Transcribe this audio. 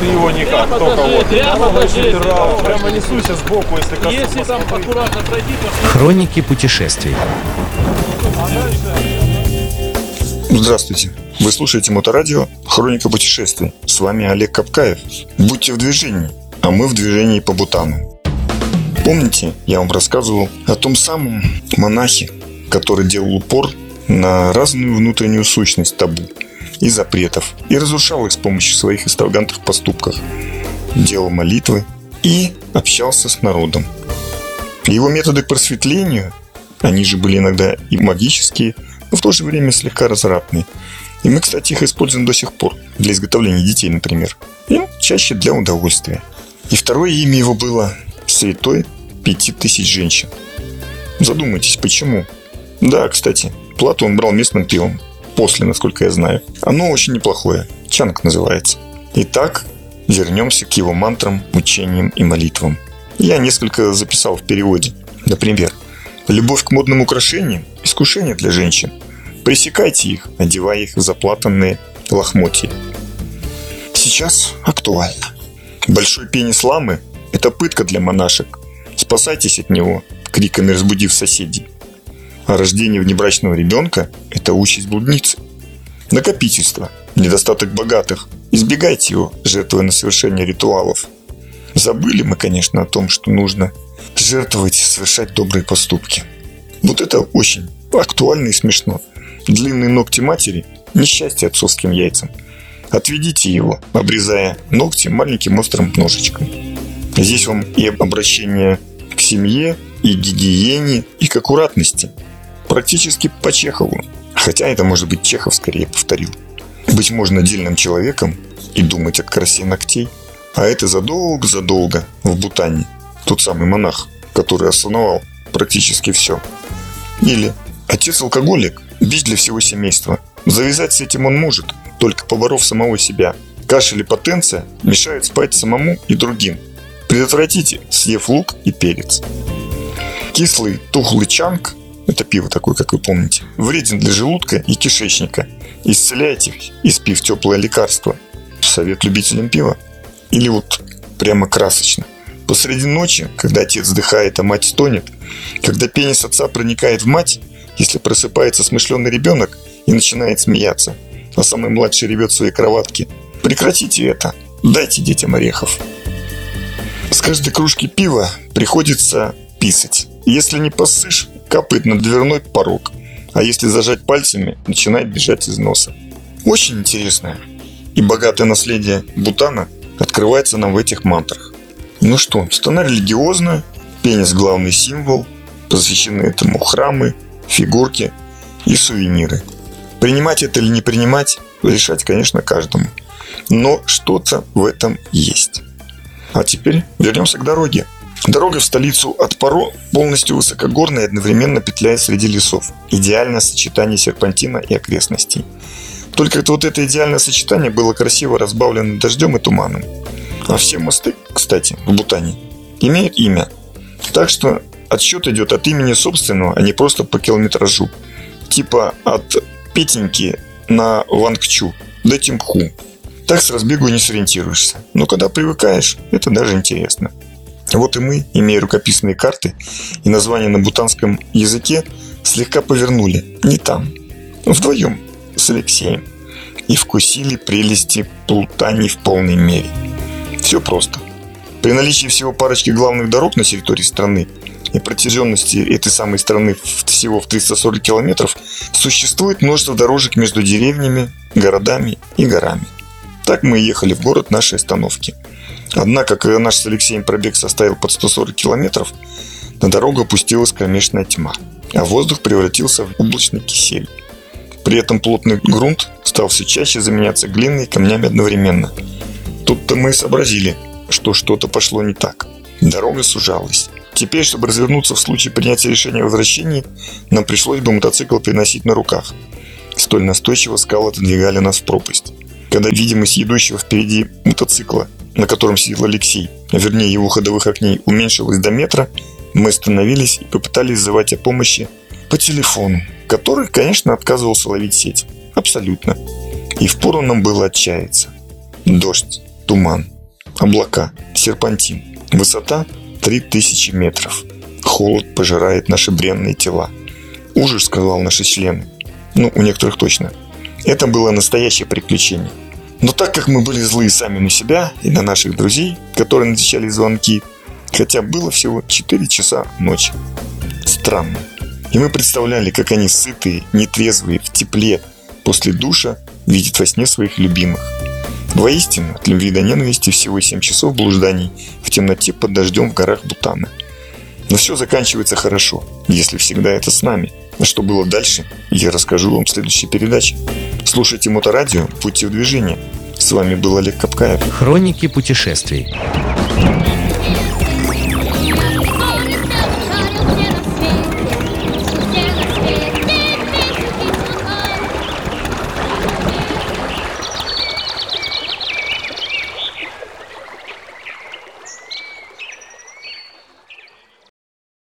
Ты его никак, Прямо только вот. прямо несуйся сбоку, если коснусь. Если там аккуратно пройти, то Хроники путешествий. Здравствуйте. Вы слушаете Моторадио «Хроника путешествий». С вами Олег Капкаев. Будьте в движении, а мы в движении по Бутану. Помните, я вам рассказывал о том самом монахе, который делал упор на разную внутреннюю сущность табу и запретов и разрушал их с помощью своих экстравагантных поступков. Делал молитвы и общался с народом. Его методы к просветлению, они же были иногда и магические, но в то же время слегка развратные. И мы, кстати, их используем до сих пор. Для изготовления детей, например. И чаще для удовольствия. И второе имя его было Святой Пяти Тысяч Женщин. Задумайтесь, почему? Да, кстати, плату он брал местным пивом. После, насколько я знаю. Оно очень неплохое. Чанг называется. Итак, вернемся к его мантрам, учениям и молитвам. Я несколько записал в переводе. Например, любовь к модным украшениям – искушение для женщин. Пресекайте их, одевая их в заплатанные лохмотья. Сейчас актуально. Большой пенис ламы – это пытка для монашек. Спасайтесь от него, криками разбудив соседей. А рождение внебрачного ребенка – это участь блудницы. Накопительство, недостаток богатых. Избегайте его, жертвуя на совершение ритуалов. Забыли мы, конечно, о том, что нужно жертвовать и совершать добрые поступки. Вот это очень актуально и смешно. Длинные ногти матери – несчастье отцовским яйцам. Отведите его, обрезая ногти маленьким острым ножичком. Здесь вам и обращение к семье, и гигиене, и к аккуратности. Практически по Чехову. Хотя это может быть Чехов скорее повторил. Быть можно отдельным человеком и думать о красе ногтей. А это задолго-задолго в Бутане. Тот самый монах, который основал практически все. Или отец-алкоголик, бич для всего семейства. Завязать с этим он может, только поборов самого себя. Кашель и потенция мешают спать самому и другим. Предотвратите, съев лук и перец. Кислый тухлый чанг – это пиво такое, как вы помните, вреден для желудка и кишечника. Исцеляйте, испив теплое лекарство. Совет любителям пива. Или вот прямо красочно. Посреди ночи, когда отец вздыхает, а мать стонет, когда пенис отца проникает в мать, если просыпается смышленый ребенок и начинает смеяться, а самый младший ревет в своей кроватке, прекратите это, дайте детям орехов. С каждой кружки пива приходится писать. Если не поссышь, капает на дверной порог, а если зажать пальцами, начинает бежать из носа. Очень интересное и богатое наследие Бутана открывается нам в этих мантрах. Ну что, страна религиозная, пенис главный символ, посвящены этому храмы, фигурки и сувениры. Принимать это или не принимать, решать, конечно, каждому. Но что-то в этом есть. А теперь вернемся к дороге. Дорога в столицу от Паро полностью высокогорная и одновременно петляет среди лесов. Идеальное сочетание серпантина и окрестностей. Только вот это идеальное сочетание было красиво разбавлено дождем и туманом. А все мосты, кстати, в Бутане, имеют имя. Так что отсчет идет от имени собственного, а не просто по километражу. Типа от Петеньки на Вангчу до Тимху. Так с разбегу не сориентируешься. Но когда привыкаешь, это даже интересно. Вот и мы, имея рукописные карты и названия на бутанском языке, слегка повернули не там, вдвоем с Алексеем и вкусили прелести плутаний в полной мере. Все просто. При наличии всего парочки главных дорог на территории страны и протяженности этой самой страны всего в 340 километров, существует множество дорожек между деревнями, городами и горами. Так мы ехали в город нашей остановки. Однако, когда наш с Алексеем пробег составил под 140 километров, на дорогу опустилась кромешная тьма, а воздух превратился в облачный кисель. При этом плотный грунт стал все чаще заменяться глиной и камнями одновременно. Тут-то мы и сообразили, что что-то пошло не так. Дорога сужалась. Теперь, чтобы развернуться в случае принятия решения о возвращении, нам пришлось бы мотоцикл переносить на руках. Столь настойчиво скалы отодвигали нас в пропасть. Когда видимость идущего впереди мотоцикла, на котором сидел Алексей, вернее его ходовых окней, уменьшилась до метра, мы остановились и попытались звать о помощи по телефону, который, конечно, отказывался ловить сеть. Абсолютно. И впору нам было отчаяться. Дождь, туман, облака, серпантин. Высота 3000 метров. Холод пожирает наши бренные тела. Ужас, сказал наши члены. Ну, у некоторых точно. Это было настоящее приключение. Но так как мы были злые сами на себя и на наших друзей, которые отвечали звонки, хотя было всего 4 часа ночи. Странно. И мы представляли, как они сытые, нетрезвые, в тепле, после душа видят во сне своих любимых. Воистину, от любви до ненависти всего 7 часов блужданий в темноте под дождем в горах Бутана. Но все заканчивается хорошо, если всегда это с нами. А что было дальше, я расскажу вам в следующей передаче. Слушайте Моторадио, будьте в движении. С вами был Олег Капкаев. Хроники путешествий.